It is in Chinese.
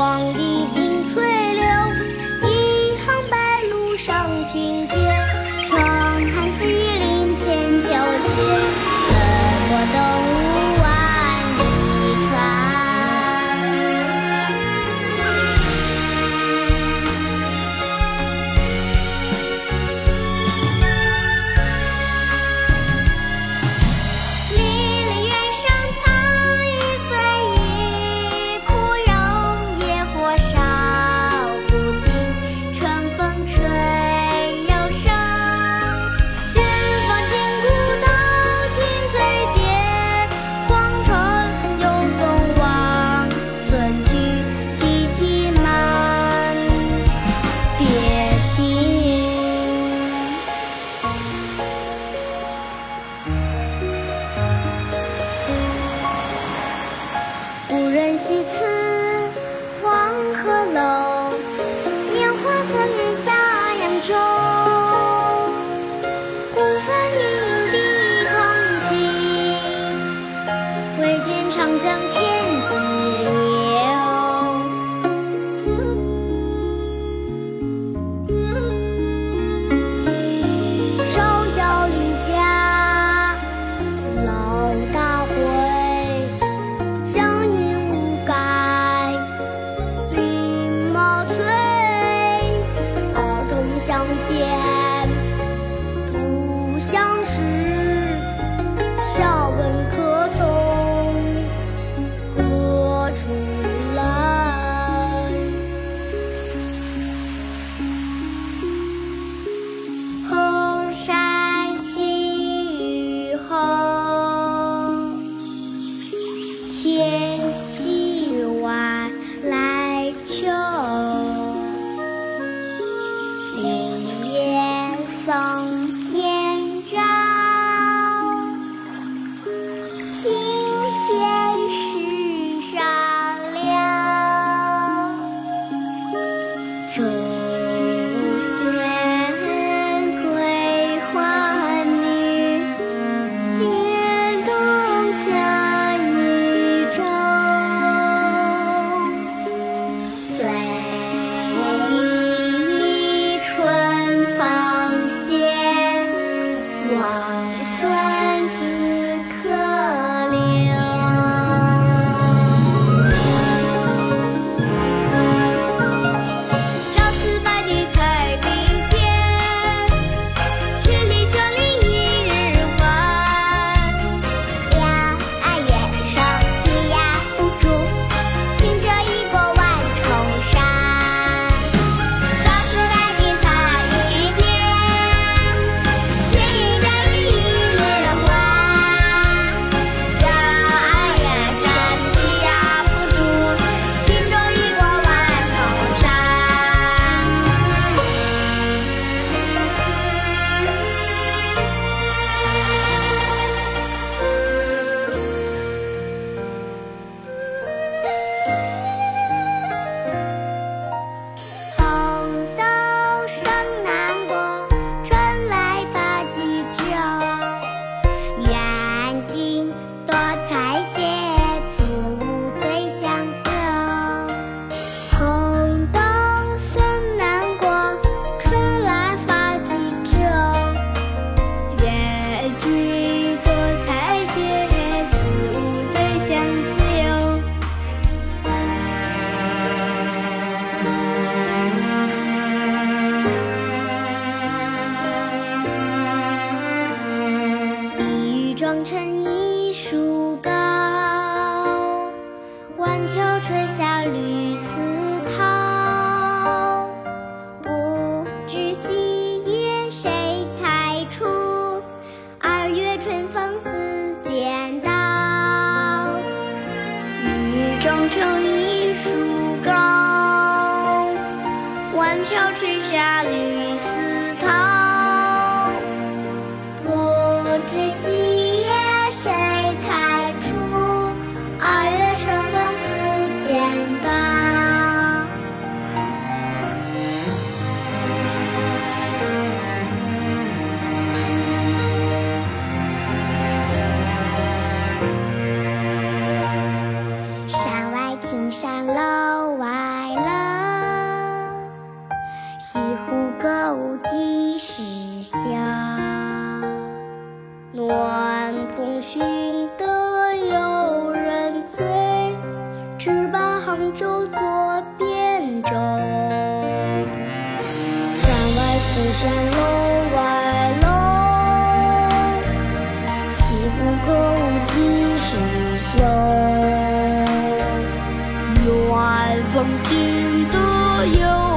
光阴童相 time. 装成一束高。走完了西湖歌舞几时休暖风熏得游人醉直把杭州作汴州。山外青山楼伤心的有